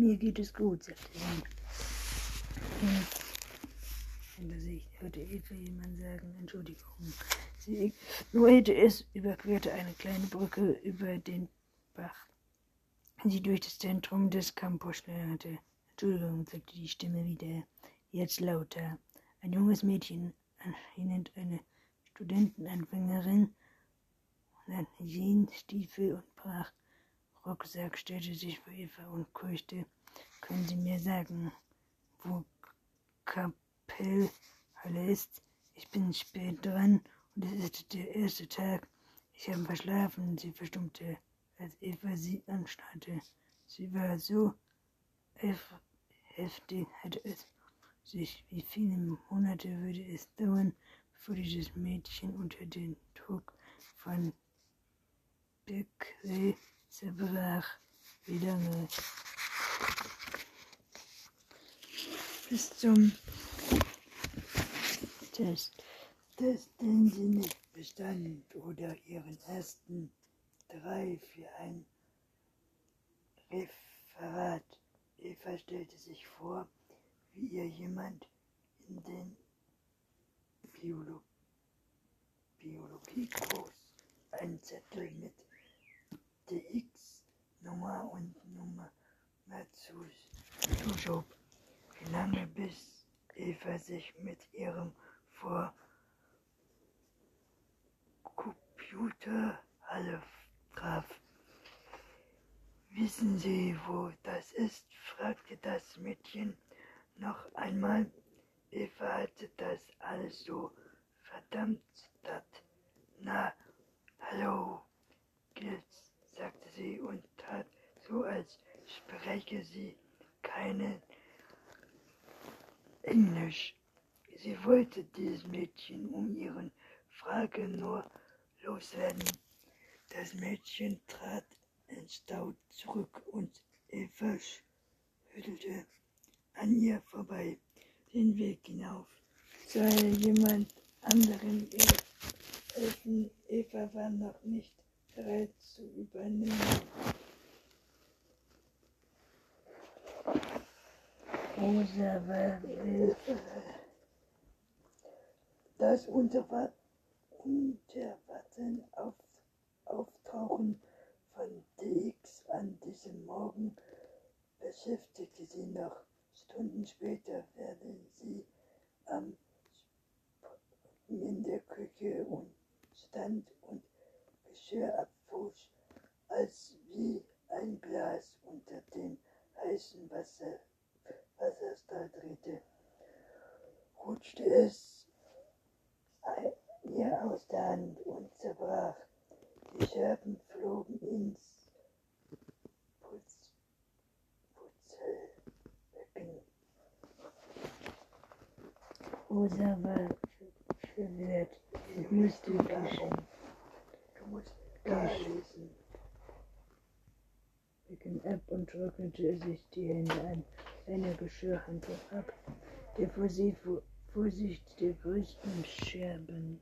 Mir geht es gut, sagte. Hm. Hinter sich hörte Eva jemand sagen, Entschuldigung. Sie ignorierte es, überquerte eine kleine Brücke über den Bach, die durch das Zentrum des Campus schlenderte. Entschuldigung, sagte die Stimme wieder, jetzt lauter. Ein junges Mädchen, anscheinend eine Studentenanfängerin, dann Jeansstiefel und brach Rucksack, stellte sich vor Eva und keuchte. Können Sie mir sagen, wo Kapellhalle ist? Ich bin spät dran und es ist der erste Tag. Ich habe verschlafen. Sie verstummte, als Eva sie anstarrte. Sie war so heftig, hatte es sich. Wie viele Monate würde es dauern, bevor dieses Mädchen unter den Druck von Beckley zerbrach? Wie lange? Bis zum Test. Test, den sie nicht bestand oder ihren ersten drei für ein Referat. Eva stellte sich vor, wie ihr jemand in den Biolo Biologiekurs einen Zettel mit DX-Nummer und Nummer zuschob. Wie lange bis Eva sich mit ihrem vor Computerhalle traf. Wissen Sie, wo das ist? fragte das Mädchen noch einmal. Eva hatte das alles so verdammt satt. Na, hallo, Gils, sagte sie und tat so, als spreche sie keine Englisch. Sie wollte dieses Mädchen um ihren Frage nur loswerden. Das Mädchen trat entstaut zurück und Eva schüttelte an ihr vorbei den Weg hinauf. Soll jemand anderen ihr helfen? Eva war noch nicht bereit zu übernehmen. Rosa war das Unterwarten auf, Auftauchen von DX an diesem Morgen beschäftigte sie noch. Stunden später werden sie am in der Küche und stand und Geschirr abwusch, als wie ein Glas unter dem heißen Wasser, Drehte, rutschte es ihr aus der Hand und zerbrach. Die Scherben flogen ins Rosa war verwirrt. Sie musste wischen. Du musst durchlesen. Begann ab und trocknete sich die Hände an einer Geschirrhandtuch ab, der vor der größten Scherben